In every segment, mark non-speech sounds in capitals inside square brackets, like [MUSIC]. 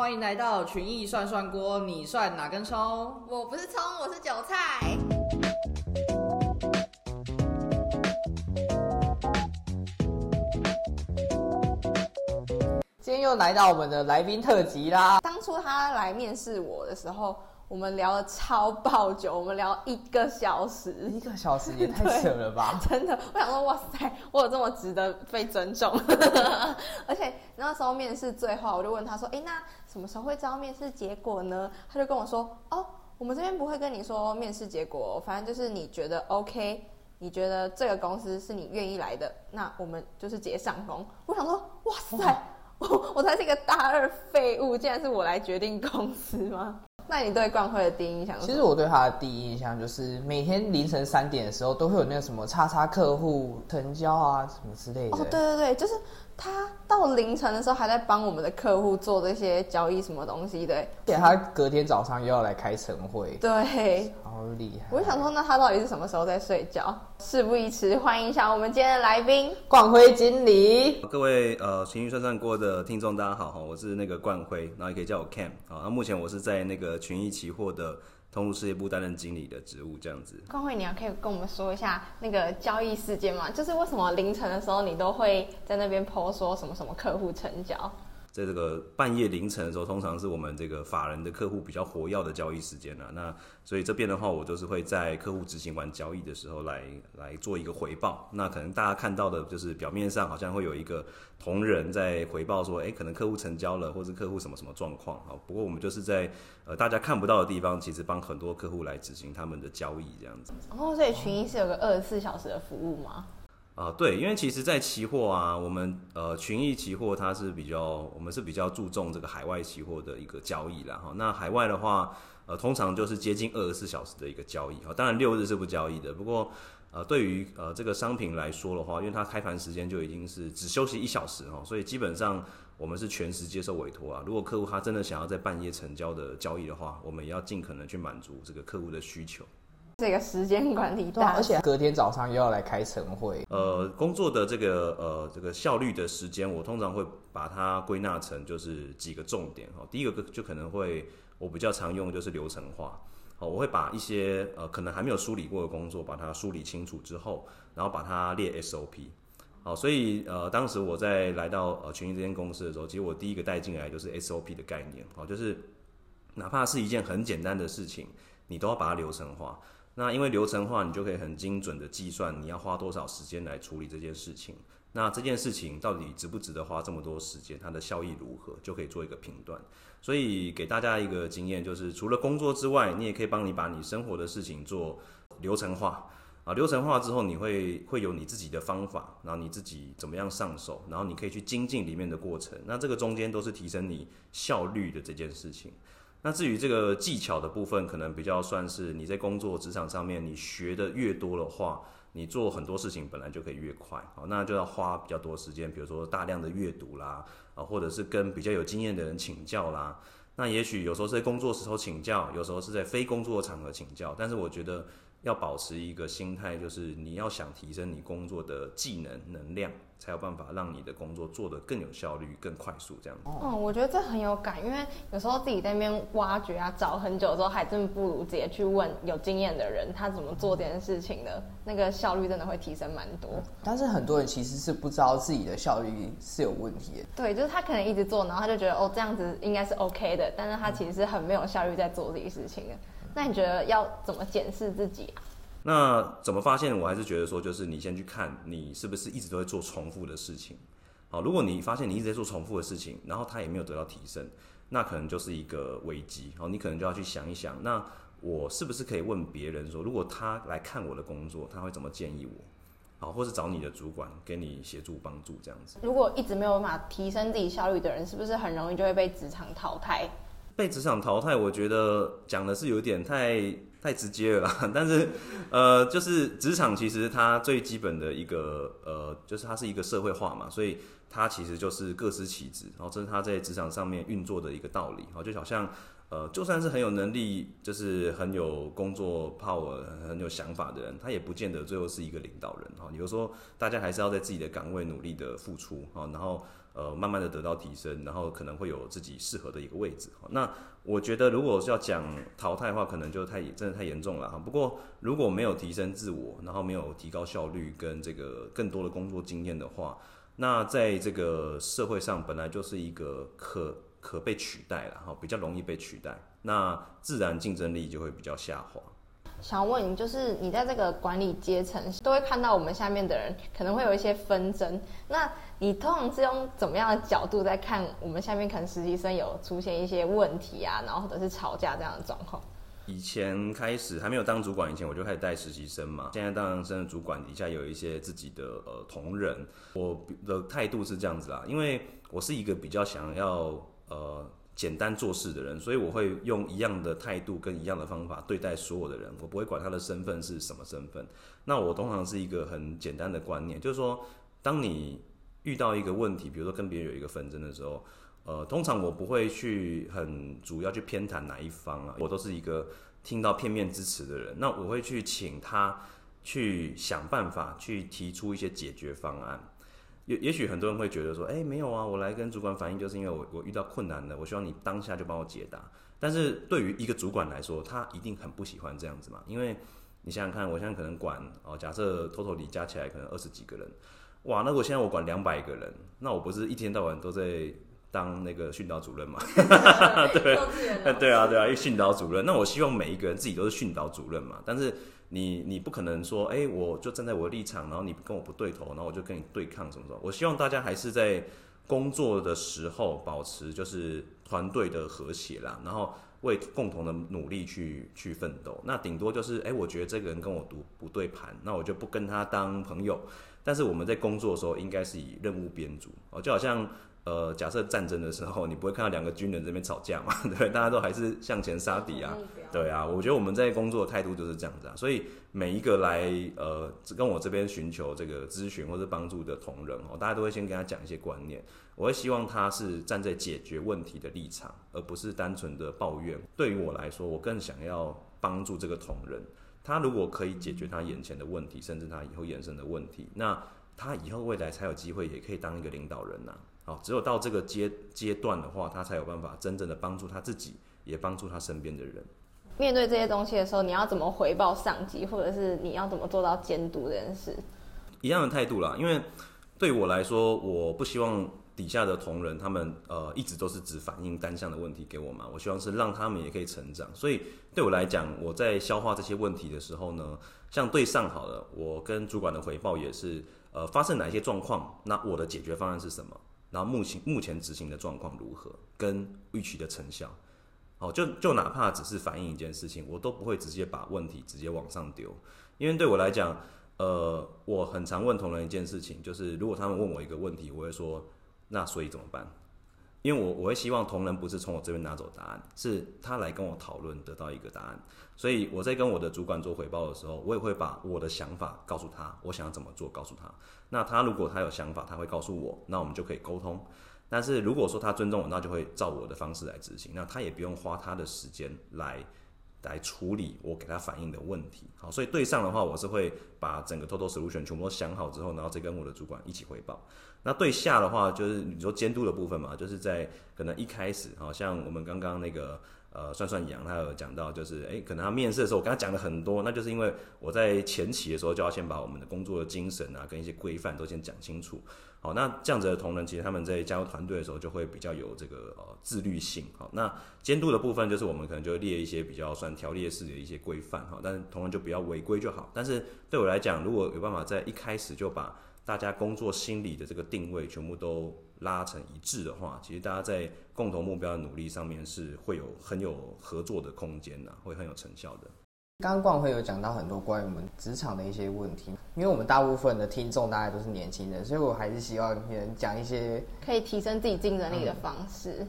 欢迎来到群艺涮涮锅，你涮哪根葱？我不是葱，我是韭菜。今天又来到我们的来宾特辑啦。当初他来面试我的时候，我们聊了超爆久，我们聊一个小时，一个小时也太扯了吧！[LAUGHS] 真的，我想说，哇塞，我有这么值得被尊重。[LAUGHS] 而且那时候面试最后，我就问他说：“哎，那什么时候会知道面试结果呢？”他就跟我说：“哦，我们这边不会跟你说面试结果，反正就是你觉得 OK，你觉得这个公司是你愿意来的，那我们就是直接上工。”我想说，哇塞，我 [LAUGHS] 我才是一个大二废物，竟然是我来决定公司吗？那你对冠辉的第一印象？其实我对他的第一印象就是每天凌晨三点的时候都会有那个什么叉叉客户成交啊什么之类的。哦，对对对，就是他到凌晨的时候还在帮我们的客户做这些交易什么东西的。而且，他隔天早上又要来开晨会。对，好厉害。我就想说，那他到底是什么时候在睡觉？事不宜迟，欢迎一下我们今天的来宾冠辉经理。各位呃，情绪算算锅的听众，大家好哈，我是那个冠辉，然后也可以叫我 Cam 啊。那目前我是在那个群益期货的通路事业部担任经理的职务，这样子。光辉，你要可以跟我们说一下那个交易事件吗？就是为什么凌晨的时候你都会在那边 PO 说什么什么客户成交？在这个半夜凌晨的时候，通常是我们这个法人的客户比较活跃的交易时间了。那所以这边的话，我都是会在客户执行完交易的时候来来做一个回报。那可能大家看到的就是表面上好像会有一个同仁在回报说，哎，可能客户成交了，或者客户什么什么状况啊。不过我们就是在呃大家看不到的地方，其实帮很多客户来执行他们的交易这样子。哦，所以群益是有个二十四小时的服务吗？啊，对，因为其实，在期货啊，我们呃群益期货它是比较，我们是比较注重这个海外期货的一个交易啦。哈。那海外的话，呃，通常就是接近二十四小时的一个交易哈。当然六日是不交易的，不过呃，对于呃这个商品来说的话，因为它开盘时间就已经是只休息一小时哈，所以基本上我们是全时接受委托啊。如果客户他真的想要在半夜成交的交易的话，我们也要尽可能去满足这个客户的需求。这个时间管理大，而且隔天早上又要来开晨会。呃，工作的这个呃这个效率的时间，我通常会把它归纳成就是几个重点哈。第一个就可能会我比较常用就是流程化，好，我会把一些呃可能还没有梳理过的工作，把它梳理清楚之后，然后把它列 SOP。好，所以呃当时我在来到呃群英这间公司的时候，其实我第一个带进来就是 SOP 的概念，好，就是哪怕是一件很简单的事情，你都要把它流程化。那因为流程化，你就可以很精准的计算你要花多少时间来处理这件事情。那这件事情到底值不值得花这么多时间？它的效益如何？就可以做一个评断。所以给大家一个经验，就是除了工作之外，你也可以帮你把你生活的事情做流程化啊。流程化之后，你会会有你自己的方法，然后你自己怎么样上手，然后你可以去精进里面的过程。那这个中间都是提升你效率的这件事情。那至于这个技巧的部分，可能比较算是你在工作职场上面，你学的越多的话，你做很多事情本来就可以越快，好，那就要花比较多时间，比如说大量的阅读啦，啊，或者是跟比较有经验的人请教啦。那也许有时候是在工作时候请教，有时候是在非工作场合请教，但是我觉得要保持一个心态，就是你要想提升你工作的技能能量。才有办法让你的工作做得更有效率、更快速，这样。嗯，我觉得这很有感，因为有时候自己在那边挖掘啊，找很久之后，还真不如直接去问有经验的人，他怎么做这件事情的，那个效率真的会提升蛮多。但是很多人其实是不知道自己的效率是有问题的。对，就是他可能一直做，然后他就觉得哦这样子应该是 OK 的，但是他其实是很没有效率在做这些事情的。那你觉得要怎么检视自己啊？那怎么发现？我还是觉得说，就是你先去看你是不是一直都在做重复的事情。好，如果你发现你一直在做重复的事情，然后他也没有得到提升，那可能就是一个危机。好，你可能就要去想一想，那我是不是可以问别人说，如果他来看我的工作，他会怎么建议我？好，或是找你的主管给你协助帮助这样子。如果一直没有办法提升自己效率的人，是不是很容易就会被职场淘汰？被职场淘汰，我觉得讲的是有点太太直接了啦。[LAUGHS] 但是，呃，就是职场其实它最基本的一个呃，就是它是一个社会化嘛，所以它其实就是各司其职，然后这是它在职场上面运作的一个道理。然后，就好像呃，就算是很有能力，就是很有工作 power、很有想法的人，他也不见得最后是一个领导人。哈，有时候大家还是要在自己的岗位努力的付出。哈，然后呃慢慢的得到提升，然后可能会有自己适合的一个位置哈。那我觉得如果是要讲淘汰的话，可能就太真的太严重了哈。不过如果没有提升自我，然后没有提高效率跟这个更多的工作经验的话，那在这个社会上本来就是一个可可被取代了哈，比较容易被取代，那自然竞争力就会比较下滑。想问你，就是你在这个管理阶层，都会看到我们下面的人可能会有一些纷争。那你通常是用怎么样的角度在看我们下面可能实习生有出现一些问题啊，然后或者是吵架这样的状况？以前开始还没有当主管以前，我就开始带实习生嘛。现在当升了主管，底下有一些自己的呃同仁，我的态度是这样子啦，因为我是一个比较想要呃。简单做事的人，所以我会用一样的态度跟一样的方法对待所有的人，我不会管他的身份是什么身份。那我通常是一个很简单的观念，就是说，当你遇到一个问题，比如说跟别人有一个纷争的时候，呃，通常我不会去很主要去偏袒哪一方啊，我都是一个听到片面支持的人。那我会去请他去想办法，去提出一些解决方案。也也许很多人会觉得说，哎，没有啊，我来跟主管反映，就是因为我我遇到困难了，我希望你当下就帮我解答。但是对于一个主管来说，他一定很不喜欢这样子嘛，因为你想想看，我现在可能管哦，假设 total 里加起来可能二十几个人，哇，那我现在我管两百个人，那我不是一天到晚都在当那个训导主任嘛？[LAUGHS] 对，对啊，对啊，一训导主任，那我希望每一个人自己都是训导主任嘛，但是。你你不可能说，哎，我就站在我的立场，然后你跟我不对头，然后我就跟你对抗什么什么。我希望大家还是在工作的时候保持就是团队的和谐啦，然后为共同的努力去去奋斗。那顶多就是，哎，我觉得这个人跟我读不对盘，那我就不跟他当朋友。但是我们在工作的时候，应该是以任务编组哦，就好像。呃，假设战争的时候，你不会看到两个军人这边吵架嘛？[LAUGHS] 对，大家都还是向前杀敌啊。对啊，我觉得我们在工作的态度就是这样子啊。所以每一个来呃跟我这边寻求这个咨询或者帮助的同仁哦，大家都会先跟他讲一些观念。我会希望他是站在解决问题的立场，而不是单纯的抱怨。对于我来说，我更想要帮助这个同仁。他如果可以解决他眼前的问题，甚至他以后衍生的问题，那他以后未来才有机会，也可以当一个领导人呐。只有到这个阶阶段的话，他才有办法真正的帮助他自己，也帮助他身边的人。面对这些东西的时候，你要怎么回报上级，或者是你要怎么做到监督这件事？一样的态度啦，因为对我来说，我不希望底下的同仁他们呃一直都是只反映单向的问题给我嘛，我希望是让他们也可以成长。所以对我来讲，我在消化这些问题的时候呢，像对上好了，我跟主管的回报也是呃发生哪些状况，那我的解决方案是什么？然后目前目前执行的状况如何，跟预期的成效，哦，就就哪怕只是反映一件事情，我都不会直接把问题直接往上丢，因为对我来讲，呃，我很常问同仁一件事情，就是如果他们问我一个问题，我会说，那所以怎么办？因为我我会希望同仁不是从我这边拿走答案，是他来跟我讨论得到一个答案。所以我在跟我的主管做回报的时候，我也会把我的想法告诉他，我想要怎么做告诉他。那他如果他有想法，他会告诉我，那我们就可以沟通。但是如果说他尊重我，那就会照我的方式来执行。那他也不用花他的时间来来处理我给他反映的问题。好，所以对上的话，我是会把整个 total solution 全部都想好之后，然后再跟我的主管一起汇报。那对下的话，就是你说监督的部分嘛，就是在可能一开始，好像我们刚刚那个。呃，算算羊，他有讲到，就是哎，可能他面试的时候，我跟他讲了很多，那就是因为我在前期的时候就要先把我们的工作的精神啊，跟一些规范都先讲清楚。好，那这样子的同仁，其实他们在加入团队的时候就会比较有这个呃自律性。好，那监督的部分就是我们可能就列一些比较算条列式的一些规范哈，但是同仁就不要违规就好。但是对我来讲，如果有办法在一开始就把大家工作心理的这个定位全部都拉成一致的话，其实大家在共同目标的努力上面是会有很有合作的空间的，会很有成效的。刚刚冠辉有讲到很多关于我们职场的一些问题，因为我们大部分的听众大概都是年轻人，所以我还是希望能讲一些可以提升自己竞争力的方式。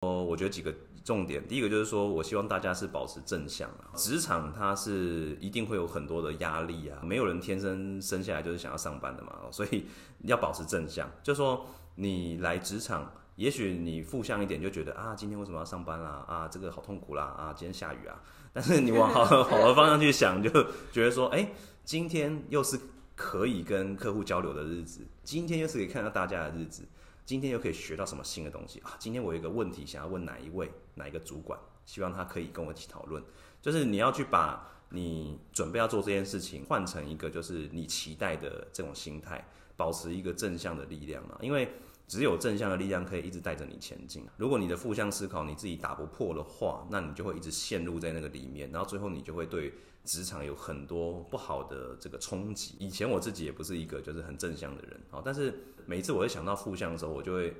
哦，我觉得几个。重点第一个就是说，我希望大家是保持正向啊。职场它是一定会有很多的压力啊，没有人天生生下来就是想要上班的嘛，所以要保持正向。就说你来职场，也许你负向一点，就觉得啊，今天为什么要上班啦？啊，这个好痛苦啦！啊，今天下雨啊。[LAUGHS] 但是你往好 [LAUGHS] 好的方向去想，就觉得说，哎，今天又是可以跟客户交流的日子，今天又是可以看到大家的日子。今天又可以学到什么新的东西啊？今天我有一个问题想要问哪一位哪一个主管，希望他可以跟我一起讨论。就是你要去把你准备要做这件事情换成一个就是你期待的这种心态，保持一个正向的力量嘛。因为只有正向的力量可以一直带着你前进。如果你的负向思考你自己打不破的话，那你就会一直陷入在那个里面，然后最后你就会对职场有很多不好的这个冲击。以前我自己也不是一个就是很正向的人啊，但是每一次我会想到负向的时候，我就会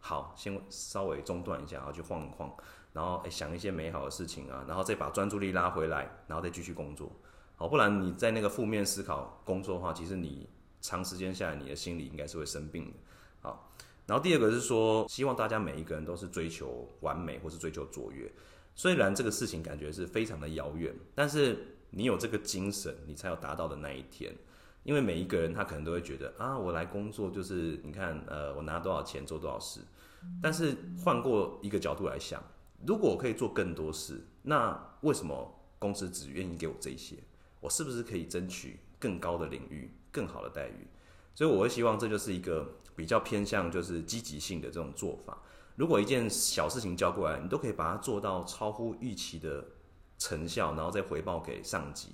好先稍微中断一下，然后去晃一晃，然后诶想一些美好的事情啊，然后再把专注力拉回来，然后再继续工作。好，不然你在那个负面思考工作的话，其实你长时间下来，你的心理应该是会生病的。好。然后第二个是说，希望大家每一个人都是追求完美或是追求卓越。虽然这个事情感觉是非常的遥远，但是你有这个精神，你才有达到的那一天。因为每一个人他可能都会觉得啊，我来工作就是你看，呃，我拿多少钱做多少事。但是换过一个角度来想，如果我可以做更多事，那为什么公司只愿意给我这些？我是不是可以争取更高的领域、更好的待遇？所以我会希望这就是一个比较偏向就是积极性的这种做法。如果一件小事情交过来，你都可以把它做到超乎预期的成效，然后再回报给上级，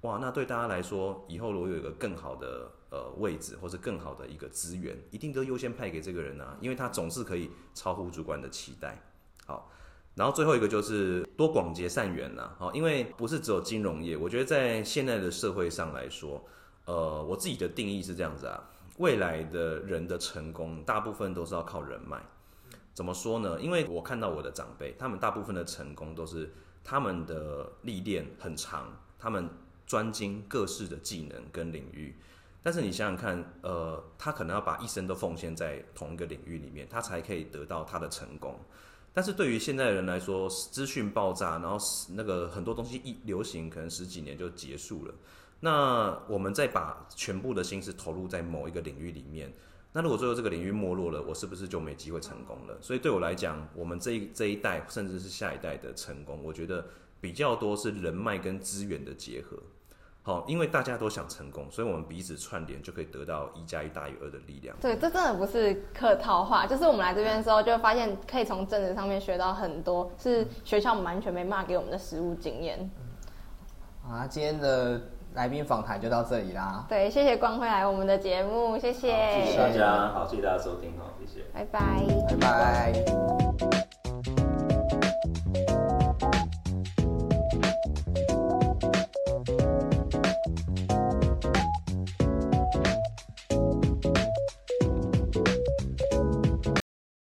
哇，那对大家来说，以后如果有一个更好的呃位置或者更好的一个资源，一定都优先派给这个人啊，因为他总是可以超乎主管的期待。好，然后最后一个就是多广结善缘啦。好，因为不是只有金融业，我觉得在现在的社会上来说。呃，我自己的定义是这样子啊，未来的人的成功，大部分都是要靠人脉。怎么说呢？因为我看到我的长辈，他们大部分的成功都是他们的历练很长，他们专精各式的技能跟领域。但是你想想看，呃，他可能要把一生都奉献在同一个领域里面，他才可以得到他的成功。但是对于现在的人来说，资讯爆炸，然后那个很多东西一流行，可能十几年就结束了。那我们再把全部的心思投入在某一个领域里面，那如果最后这个领域没落了，我是不是就没机会成功了？所以对我来讲，我们这一这一代甚至是下一代的成功，我觉得比较多是人脉跟资源的结合。好，因为大家都想成功，所以我们彼此串联就可以得到一加一大于二的力量。对，这真的不是客套话，就是我们来这边之后就发现，可以从政治上面学到很多，是学校完全没骂给我们的实务经验。啊，今天的。来宾访谈就到这里啦。对，谢谢光辉来我们的节目，谢谢。谢谢大家，好，谢谢大家收听，好，谢谢，拜拜，拜拜。